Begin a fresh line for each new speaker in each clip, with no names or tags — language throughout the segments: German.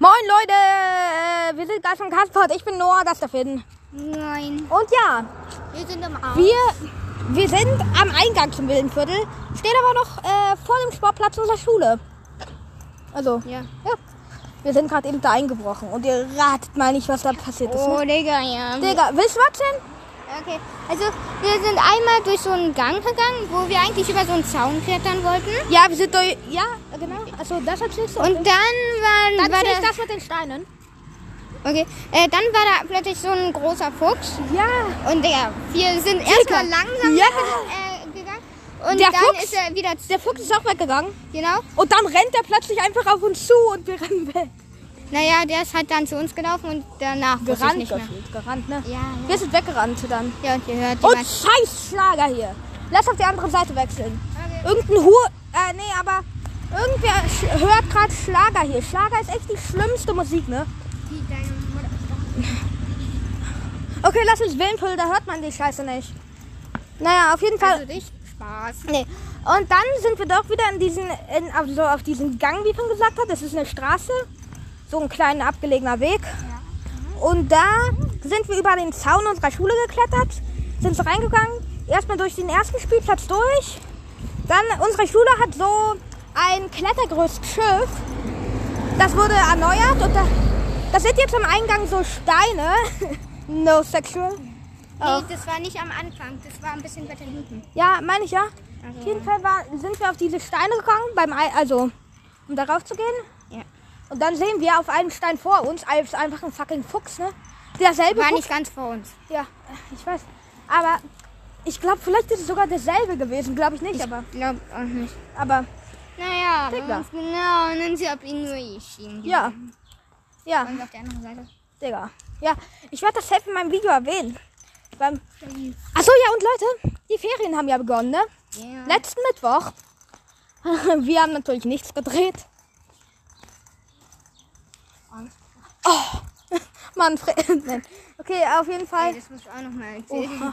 Moin Leute, äh, wir sind gerade von Kasport. Ich bin Noah, das ist der Finn.
Nein.
Und ja,
Wir sind im Arsch.
wir, wir sind am Eingang zum Wildenviertel, stehen aber noch äh, vor dem Sportplatz unserer Schule. Also,
Ja.
ja. Wir sind gerade eben da eingebrochen und ihr ratet mal nicht, was da passiert ist.
Oh,
Ne?
Digga, ja.
Digga, willst du was denn?
Okay. Also, wir sind einmal durch so einen Gang gegangen, wo wir eigentlich über so einen Zaun klettern wollten.
Ja, wir sind durch. Ja, genau. Also, das erzählst du.
Und dann war,
dann
war da,
das mit den Steinen.
okay, äh, dann war da plötzlich so ein großer Fuchs.
Ja.
Und Digga, wir sind erstmal langsam
Ja.
äh, gegangen. Und
Der
dann
Fuchs?
ist er wieder,
Der Fuchs ist auch weggegangen.
genau.
Und dann rennt er plötzlich einfach auf uns zu und wir rennen weg.
Naja, der ist halt dann zu uns gelaufen und danach wusste ich
Gerannt,
nicht mehr.
Gerannt, ne?
Ja, ja.
Wir sind weggerannt dann.
Ja, und ihr hört
Und scheiß Schlager hier. Lass auf die andere Seite wechseln.
Okay.
Irgendein Hur... Äh, nee, aber... Irgendwer hört gerade Schlager hier. Schlager ist echt die schlimmste Musik, ne?
Wie deine Mutter.
Okay, lass uns Willenpüll, da hört man die Scheiße nicht. Naja, auf jeden Fall...
Also dich? Spaß.
Nee. Und dann sind wir doch wieder in diesen, in, also auf diesen Gang, wie schon gesagt hat. Das ist eine Straße, so ein kleiner abgelegener Weg. Und da sind wir über den Zaun unserer Schule geklettert, sind so reingegangen, erstmal durch den ersten Spielplatz durch. Dann, unsere Schule hat so ein Klettergerüstschiff. Das wurde erneuert und da, da sind jetzt am Eingang so Steine. no sexual.
Nee, das war nicht am Anfang. Das war ein bisschen weiter hinten.
Ja, meine ich ja.
Also-
Auf jeden Fall war, sind wir auf diese Steine gegangen, beim Ei, also um darauf zu gehen. Und dann sehen wir auf einem Stein vor uns als einfach ein fucking Fuchs, ne? Derselbe
War
Fuchs.
nicht ganz vor uns.
Ja, ich weiß. Aber ich glaube, vielleicht ist es sogar derselbe gewesen, glaube ich nicht, aber
Glaub auch nicht.
aber
Naja,
Digga.
genau. Und dann sie ab ihn nur geschieden.
ja. Ja,
Und auf der anderen Seite.
Digga. Ja, ich werde das safe in meinem Video erwähnen. Beim Achso, ja, und Leute, die Ferien haben ja begonnen, ne?
Ja.
Letzten Mittwoch. Wir haben natürlich nichts gedreht. Oh, Manfred. Okay, auf jeden Fall.
Ey, das muss ich auch noch mal erzählen.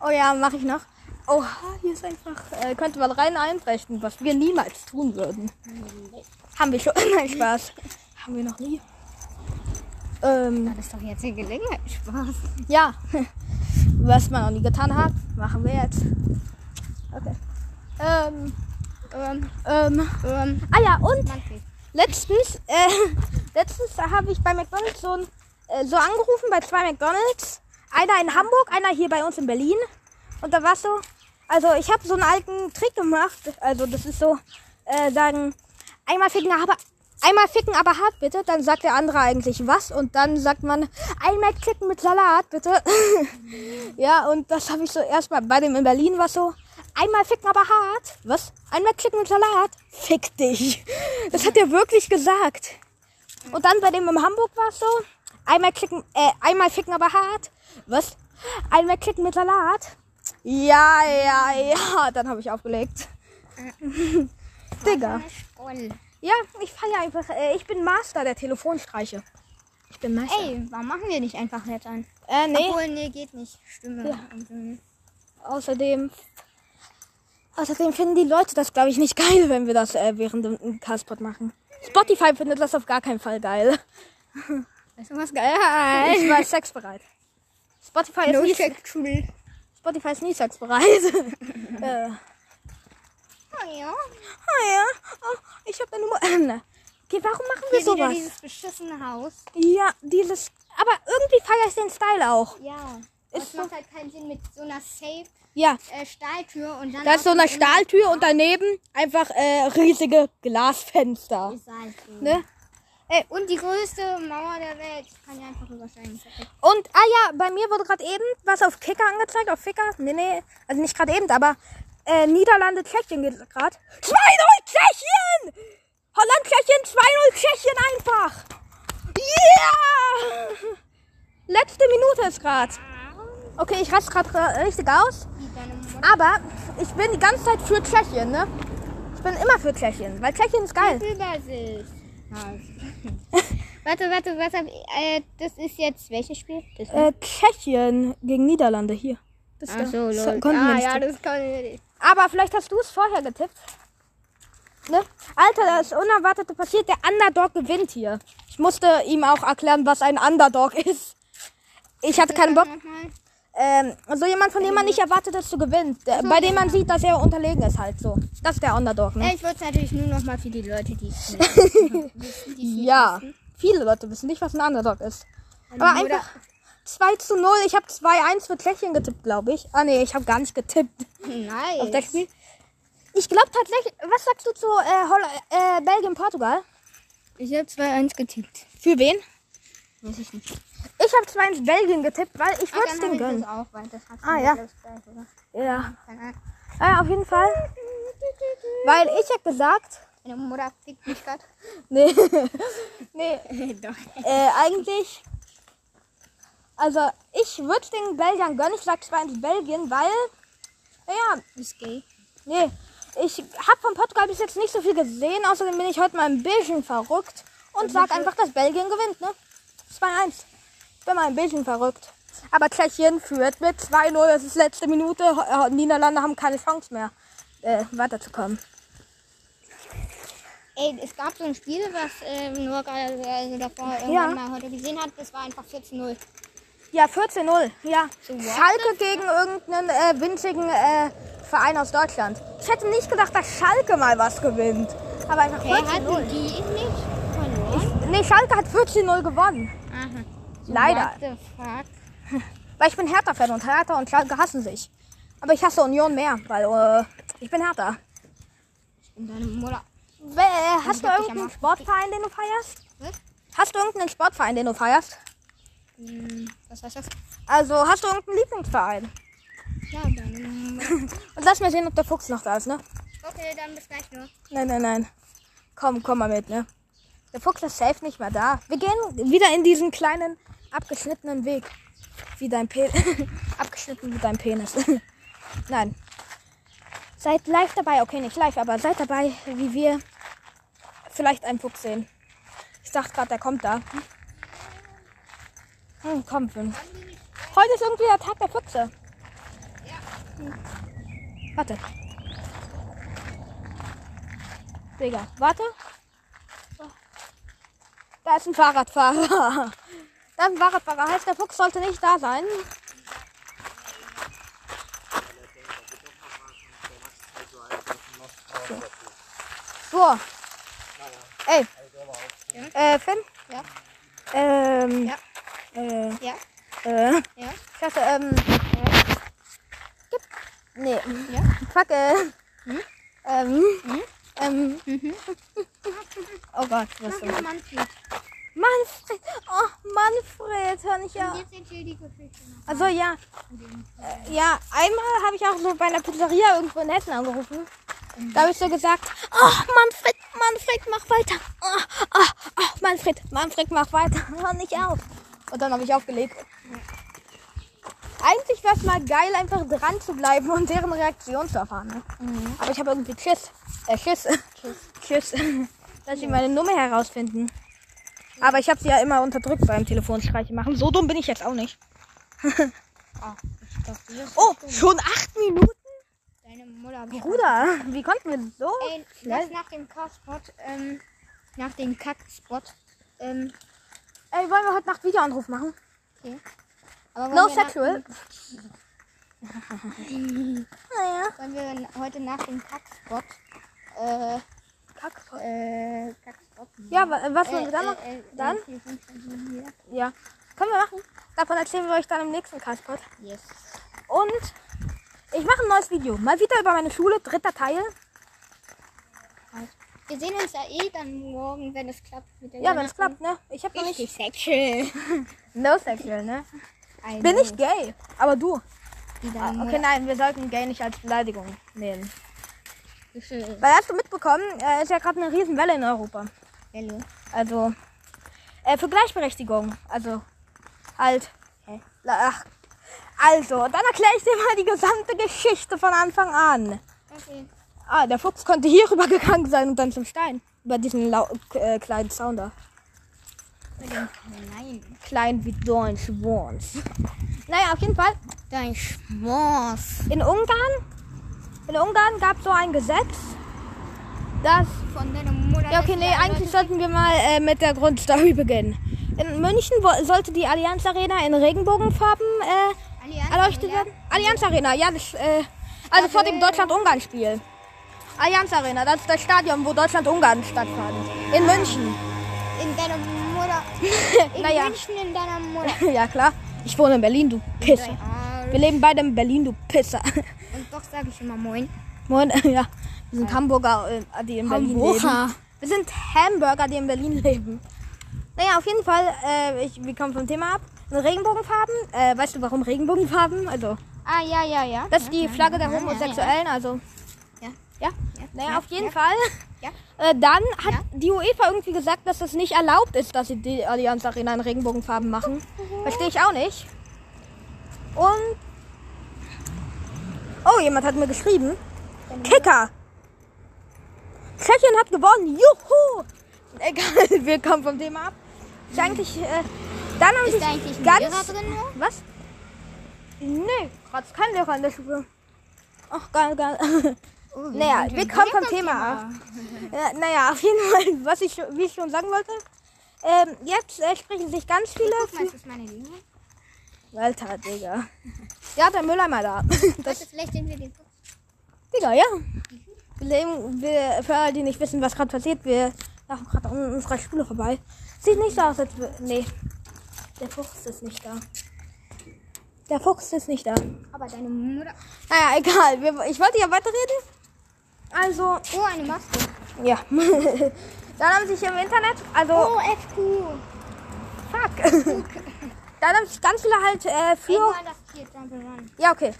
Oh, oh ja, mache ich noch. Oh, hier ist einfach. Äh, könnte man rein einbrechen, was wir niemals tun würden. Haben wir schon. Nein, Spaß. Haben wir noch nie. Ähm,
Das ist doch jetzt die Gelegenheit. Spaß.
ja. Was man noch nie getan hat, machen wir jetzt. Okay. Ähm,
Ähm,
ähm.
ähm,
Ah ja, und
Manfred.
Letztens, äh, letztens habe ich bei McDonalds so, äh, so angerufen bei zwei McDonalds. Einer in Hamburg, einer hier bei uns in Berlin. Und da war so, also ich habe so einen alten Trick gemacht. Also das ist so, äh, sagen, einmal ficken, aber einmal ficken, aber hart bitte. Dann sagt der andere eigentlich was und dann sagt man einmal klicken mit Salat bitte. ja und das habe ich so erstmal bei dem in Berlin war so. Einmal ficken, aber hart. Was? Einmal klicken mit Salat? Fick dich. Das hat er wirklich gesagt. Und dann bei dem in Hamburg war es so. Einmal klicken, äh, einmal ficken, aber hart. Was? Einmal klicken mit Salat? Ja, ja, ja. Dann habe ich aufgelegt. Digga. Ja, ich feiere einfach. Äh, ich bin Master der Telefonstreiche. Ich bin Meister.
Ey, warum machen wir nicht einfach jetzt an?
Äh, nee.
Obwohl, nee, geht nicht. Stimme.
Ja.
Und,
Außerdem. Außerdem finden die Leute das, glaube ich, nicht geil, wenn wir das äh, während dem Castpod machen. Spotify findet das auf gar keinen Fall geil.
Weißt du was geil?
Ich war sexbereit. Spotify ist
No
nie,
sexual.
Spotify ist nie sexbereit. äh,
Oh ja.
ah ja, oh, ich habe eine Nummer. okay, warum machen wir
Hier
sowas?
dieses beschissene Haus.
Ja, dieses. Aber irgendwie feiere ich den Style auch.
Ja. Es macht halt keinen Sinn mit so einer Safe
Ja,
äh, Stahltür und dann.
da ist so eine Stahltür und daneben einfach äh, riesige Glasfenster.
Ist halt so.
Ne?
Und die größte Mauer der Welt. Kann ja einfach übersteigen. Perfekt.
Und, ah ja, bei mir wurde gerade eben was auf Kicker angezeigt, auf Ficker. Nee, nee, also nicht gerade eben, aber äh, Niederlande, Tschechien geht gerade. 2-0 Tschechien! Holland, Tschechien, 2-0 Tschechien einfach! Yeah! Letzte Minute ist gerade. Okay, ich raste gerade richtig aus, aber ich bin die ganze Zeit für Tschechien, ne? Ich bin immer für Tschechien, weil Tschechien ist geil.
Übersicht. warte, warte, warte. Äh, das ist jetzt welches Spiel?
Äh, Tschechien gegen Niederlande hier. Das
Ach so,
So-
lol. Ah, ja, das kann ich nicht.
Aber vielleicht hast du es vorher getippt. Ne? Alter, das Unerwartete passiert. Der Underdog gewinnt hier. Ich musste ihm auch erklären, was ein Underdog ist. Ich hatte keinen Bock. Ähm, so jemand, von dem man nicht erwartet, dass du gewinnst. Der, bei dem man sieht, dass er unterlegen ist halt so. Das ist der Underdog, ne?
Ich wollte es natürlich nur noch mal für die Leute, die es nicht
Ja.
wissen.
Viele Leute wissen nicht, was ein Underdog ist.
Meine
Aber einfach 2 zu 0. Ich habe 2-1 für Tschechien getippt, glaube ich. Ah nee, ich habe gar nicht getippt
Nice.
auf das Spiel. Ich glaube tatsächlich, was sagst du zu äh, äh, Belgien, Portugal?
Ich habe 2-1 getippt.
Für wen?
Weiß ich nicht.
Ich habe 2-1 Belgien getippt, weil ich würde es
ich
gönnen.
auch,
Ah,
mir
ja.
gleich?
Ja. Ja, auf jeden Fall. Weil ich habe gesagt,
Meine Mutter fickt mich gerade.
nee, nee,
Doch.
äh, eigentlich, also ich würde den Belgiern gönnen. Ich sag 2-1 Belgien, weil, naja,
Ist gay.
Nee, ich habe von Portugal bis jetzt nicht so viel gesehen. Außerdem bin ich heute mal ein bisschen verrückt und sag einfach, dass Belgien gewinnt, ne? 2-1. Ich bin mal ein bisschen verrückt. Aber Tschechien führt mit 2-0. Es ist letzte Minute. Äh, Niederlande haben keine Chance mehr, äh, weiterzukommen.
Ey, es gab so ein Spiel, was ähm, nur gerade also davor irgendwann
Ja.
mal heute gesehen hat. Das war einfach 14-0.
Ja, 14-0. Ja.
So,
Schalke gegen irgendeinen äh, winzigen äh, Verein aus Deutschland. Ich hätte nicht gedacht, dass Schalke mal was gewinnt. Aber einfach
Hey,
14-0.
hatten die nicht verloren?
Nee, Schalke hat 14-0 gewonnen.
Aha.
Leider.
What the fuck?
Weil ich bin Hertha-Fan und Hertha und Schalke hassen sich. Aber ich hasse Union mehr, weil äh, ich bin Hertha.
Und deine Mutter.
We- äh, hast du irgendeinen Sportverein, den du feierst?
Was?
Hast du irgendeinen Sportverein, den du feierst?
Hm, was heißt das?
Also hast du irgendeinen Lieblingsverein?
Ja, deine Mutter.
Und lass mir sehen, ob der Fuchs noch da ist, ne?
Okay, dann bis gleich nur.
Nein, nein, nein. Komm, komm mal mit, ne? Der Fuchs ist safe nicht mehr da. Wir gehen wieder in diesen kleinen, abgeschnittenen Weg. Wie dein Penis. Abgeschnitten wie dein Penis. nein. Seid live dabei. Okay, nicht live, aber seid dabei, wie wir vielleicht einen Fuchs sehen. Ich dachte gerade, der kommt da. Hm, komm, fünf. Heute ist irgendwie der Tag der Füchse. Hm. Warte. Digga, warte. Da ist ein Fahrradfahrer. Da ist ein Fahrradfahrer. Heißt, der Fuchs sollte nicht da sein. So. Ey. Äh, Finn?
Ja.
Ähm.
Ja.
Äh.
Ja.
Äh.
Ja.
Ich dachte, ähm. Gib. Nee.
Ja.
Fuck, äh. Ähm. Ähm. Oh Gott, was
Mach
denn?
Manfred.
Oh, Manfred, hör nicht auf.
Jetzt noch.
Also ja. Äh, ja, einmal habe ich auch so bei einer Pizzeria irgendwo in Hessen angerufen. Da habe ich so gesagt, oh, Manfred, Manfred, mach weiter. Oh, oh, oh, Manfred, Manfred, mach weiter. Hör nicht auf. Und dann habe ich aufgelegt. Eigentlich wäre es mal geil, einfach dran zu bleiben und deren Reaktion zu erfahren. Ne? Aber ich habe irgendwie Schiss. Äh, Schiss. Schiss. Dass sie meine Nummer herausfinden. Aber ich habe sie ja immer unterdrückt beim Telefonstreiche machen. So dumm bin ich jetzt auch nicht.
Ah, ich dachte,
Oh, schon acht Minuten?
deine Mutter.
Bruder, wie konnten wir so
Ey,
schnell?
lass nach dem Kackspot, ähm, nach dem Kackspot, ähm,
Ey, wollen wir heute Nacht Videoanruf machen?
okay. Aber
No sexual. Naja.
Wollen wir heute nach dem Kackspot, äh,
Kackspot.
äh, Kackspot.
Ja, wa- was
äh,
wollen wir dann
äh,
machen?
äh,
Dann?
äh, Telefonstreiche hier.
Ja. Können wir machen. Davon erzählen wir euch dann im nächsten Castpot.
Yes.
Und ich mache ein neues Video. Mal wieder über meine Schule, dritter Teil.
Wir sehen uns ja eh dann morgen, wenn es klappt
Ja, wenn es klappt, ne? Ich habe noch nicht.
Sexuell.
No sexual, ne? Bin ich gay. Aber du. Ah. Okay, nein, wir sollten gay nicht als Beleidigung nehmen.
Sexuell.
Weil hast du mitbekommen, äh, ist ja gerade eine Riesenwelle in Europa.
Welle.
Also, äh, für Gleichberechtigung. Also, halt.
Hä?
Ach, also, dann erkläre ich dir mal die gesamte Geschichte von Anfang an.
Okay.
Ah, der Fuchs konnte hier rüber gegangen sein und dann zum Stein. Über diesen lau äh, kleinen Sounder.
Nein.
Klein wie dein Schwanz. Naja, auf jeden Fall.
Dein Schmoss.
In Ungarn, in Ungarn gab es so ein Gesetz, dass
von deiner Mutter.
Ja, okay, nee, eigentlich sollten wir mal äh, mit der Grundstory beginnen. In München sollte die Allianz Arena in Regenbogenfarben äh,
Allianz
erleuchtet werden. Allianz Arena, ja, das, äh, also vor dem Deutschland-Ungarn-Spiel. Allianz Arena, das ist das Stadion, wo Deutschland-Ungarn stattfand. In München.
In deiner Mutter. In
Naja.
München in deiner Mutter.
ja, klar. Ich wohne in Berlin, du Pisser. Wir leben beide in Berlin, du Pisser.
Und doch sage ich immer Moin.
Moin, ja. Wir sind Hamburger, äh, die in Berlin
Hamburger.
leben. Wir sind Hamburger, die in Berlin leben. Naja, auf jeden Fall, äh, ich, wir kommen vom Thema ab. Regenbogenfarben. Äh, weißt du, warum Regenbogenfarben? Also,
Ah, ja, ja, ja.
das ist die
ja,
Flagge der
ja, ja,
Homosexuellen, also.
Ja.
Ja?
Ja,
Naja,
ja,
auf jeden
ja.
Fall.
Ja.
Äh, dann hat
Ja.
die UEFA irgendwie gesagt, dass das nicht erlaubt ist, dass sie die Allianz Arena in Regenbogenfarben machen. Verstehe ich auch nicht. Und. Oh, jemand hat mir geschrieben. Kicker! Tschechien hat gewonnen! Juhu! Egal, wir kommen vom Thema ab. Ist eigentlich. Äh, dann
Ist
sich
da eigentlich
ganz.
Lehrer drin?
Was? Nee, gerade ist kein Lehrer in der Schule. Ach, gar, gar.
Oh,
Naja, wir kommen vom Thema ab. Ja, naja, auf jeden Fall, was ich, wie ich schon sagen wollte. Ähm, jetzt äh, sprechen sich ganz viele.
Guck mal, ist das meine Linie?
Für, Alter, Digga. Ja, der Mülleimer da.
Das vielleicht sind wir den
Digga, ja. Wir leben, wir, für alle, die nicht wissen, was gerade passiert, wir laufen gerade an unserer Schule vorbei. Sieht nicht so aus, als wir. Nee. Der Fuchs ist nicht da. Der Fuchs ist nicht da.
Aber deine Mutter.
Naja, egal. Wir, ich wollte ja weiterreden. Also,
Oh, eine Maske.
ja. Dann haben sich im Internet, also,
Oh, FQ.
fuck. Dann haben sich ganz viele halt äh, für. Ja, okay.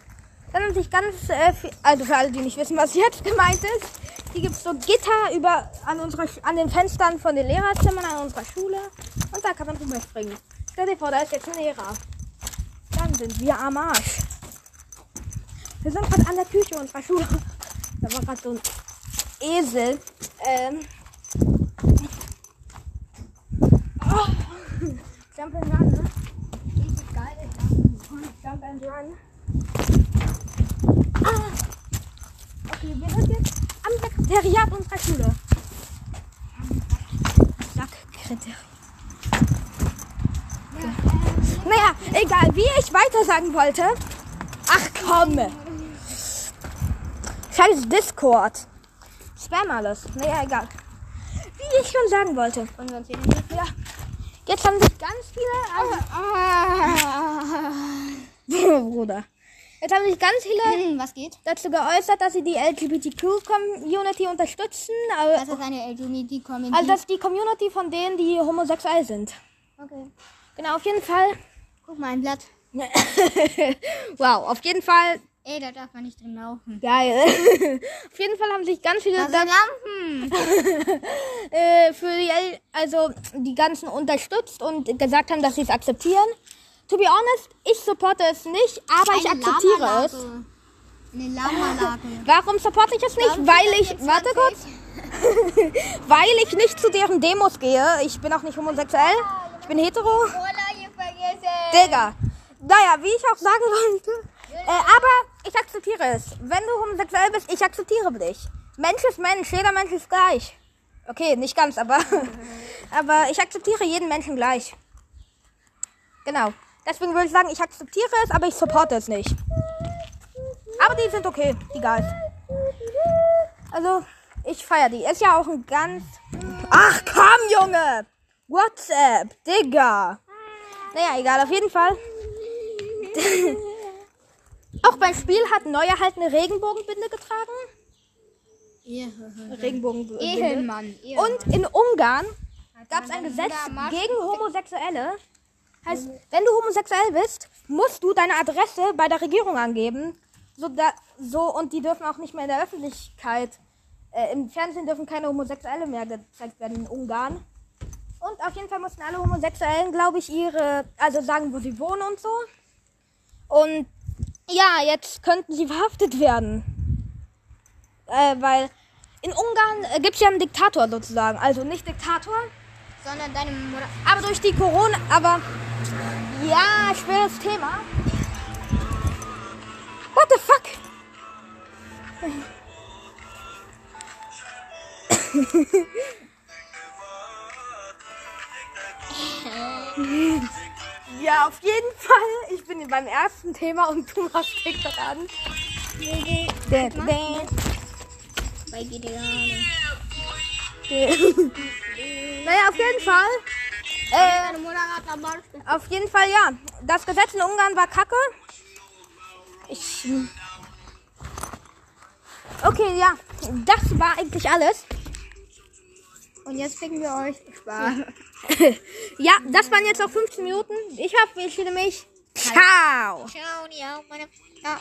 Dann haben sich ganz, äh, viel, also für alle, die nicht wissen, was jetzt gemeint ist, hier gibt es so Gitter über, an, unserer, an den Fenstern von den Lehrerzimmern an unserer Schule. Und da kann man drüber springen. Stell dir vor, da ist jetzt ein Lehrer. Dann sind wir am Arsch. Wir sind gerade an der Küche unserer Schule. Da war gerade so ein Esel. Ähm. Oh. Jump and run, ne? Richtig geil, Jump and run. Ah. Okay, wir sind jetzt am Sekretariat unserer Schule. Sekretariat. Naja, egal, wie ich weiter sagen wollte. Ach komm. Scheiß Discord. Spam alles. Naja, egal. Wie ich schon sagen wollte.
Und sonst sehen wir
Ja. Jetzt haben sich ganz viele. Also, Bruder. Jetzt haben sich ganz viele
Hm, Was geht?
dazu geäußert, dass sie die LGBTQ-Community unterstützen.
Das
Aber,
ist eine LGBT-Community.
also das ist die Community von denen, die homosexuell sind.
okay.
Genau, auf jeden Fall.
Guck mal, ein Blatt.
wow, auf jeden Fall
Ey, da darf man nicht drin laufen.
geil. auf jeden Fall haben sich ganz viele
sind Lampen.
äh, für die, also die ganzen unterstützt und gesagt haben, dass sie es akzeptieren. To be honest, ich supporte es nicht, aber ich
Eine
akzeptiere es.
Eine Lamalage.
Warum supporte ich es nicht? Weil ich, warte kurz, weil ich nicht zu deren Demos gehe. Ich bin auch nicht homosexuell. Ich bin hetero.
Cola.
Digga. Naja, wie ich auch sagen wollte. Äh, aber ich akzeptiere es. Wenn du homosexuell bist, ich akzeptiere dich. Mensch ist Mensch, jeder Mensch ist gleich. Okay, nicht ganz, aber, aber ich akzeptiere jeden Menschen gleich. Genau. Deswegen würde ich sagen, ich akzeptiere es, aber ich supporte es nicht. Aber die sind okay, die Guys. Also, ich feiere die. Ist ja auch ein ganz. Ach komm, Junge! WhatsApp, Digga! Naja, egal, auf jeden Fall. Auch beim Spiel hat Neuer halt eine Regenbogenbinde getragen. Regenbogenbinde.
Ehelmann.
Und in Ungarn gab es ein Gesetz gegen Homosexuelle. Heißt, wenn du homosexuell bist, musst du deine Adresse bei der Regierung angeben. So, da, so und die dürfen auch nicht mehr in der Öffentlichkeit. Äh, Im Fernsehen dürfen keine Homosexuelle mehr gezeigt werden in Ungarn. Und auf jeden Fall mussten alle Homosexuellen, glaube ich, ihre, also sagen, wo sie wohnen und so. Und ja, jetzt könnten sie verhaftet werden. Äh, weil in Ungarn äh, gibt es ja einen Diktator sozusagen. Also nicht Diktator,
Sondern deine Mutter.
aber durch die Corona, aber ja, schweres Thema. What the fuck? ja, auf jeden Fall. Ich bin beim ersten Thema und du machst TikTok an. Dä, dä,
Bei GTA.
naja, auf jeden Fall. Äh, auf jeden Fall, ja. Das Gesetz in Ungarn war kacke. Ich. Okay, ja. Das war eigentlich alles.
Und jetzt ficken wir euch. Spaß.
Ja, das waren jetzt auch 15 Minuten. Ich hoffe, ich fühle mich. Ciao.
Ciao, ja, meine. Ja.